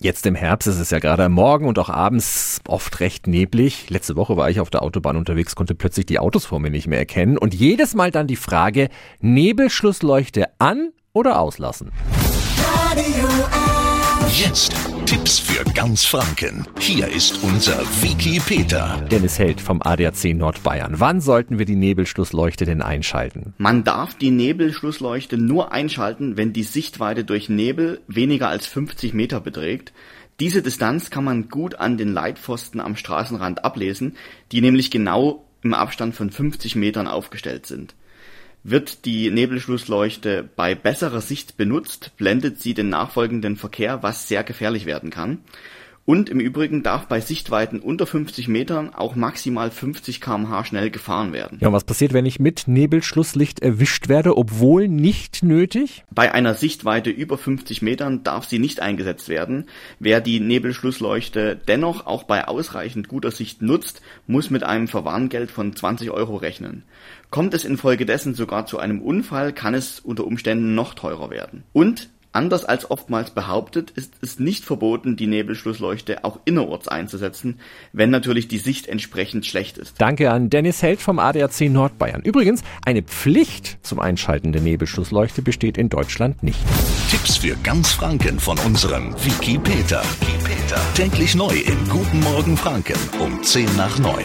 Jetzt im Herbst ist es ja gerade am Morgen und auch abends oft recht neblig. Letzte Woche war ich auf der Autobahn unterwegs, konnte plötzlich die Autos vor mir nicht mehr erkennen und jedes Mal dann die Frage, Nebelschlussleuchte an oder auslassen? Radio Jetzt Tipps für ganz Franken. Hier ist unser Wiki Peter. Dennis Held vom ADAC Nordbayern. Wann sollten wir die Nebelschlussleuchte denn einschalten? Man darf die Nebelschlussleuchte nur einschalten, wenn die Sichtweite durch Nebel weniger als 50 Meter beträgt. Diese Distanz kann man gut an den Leitpfosten am Straßenrand ablesen, die nämlich genau im Abstand von 50 Metern aufgestellt sind. Wird die Nebelschlussleuchte bei besserer Sicht benutzt, blendet sie den nachfolgenden Verkehr, was sehr gefährlich werden kann. Und im Übrigen darf bei Sichtweiten unter 50 Metern auch maximal 50 kmh schnell gefahren werden. Ja, und was passiert, wenn ich mit Nebelschlusslicht erwischt werde, obwohl nicht nötig? Bei einer Sichtweite über 50 Metern darf sie nicht eingesetzt werden. Wer die Nebelschlussleuchte dennoch auch bei ausreichend guter Sicht nutzt, muss mit einem Verwarngeld von 20 Euro rechnen. Kommt es infolgedessen sogar zu einem Unfall, kann es unter Umständen noch teurer werden. Und Anders als oftmals behauptet, ist es nicht verboten, die Nebelschlussleuchte auch innerorts einzusetzen, wenn natürlich die Sicht entsprechend schlecht ist. Danke an Dennis Held vom ADAC Nordbayern. Übrigens, eine Pflicht zum Einschalten der Nebelschlussleuchte besteht in Deutschland nicht. Tipps für ganz Franken von unserem Wiki Peter. Täglich neu im Guten Morgen Franken um 10 nach 9.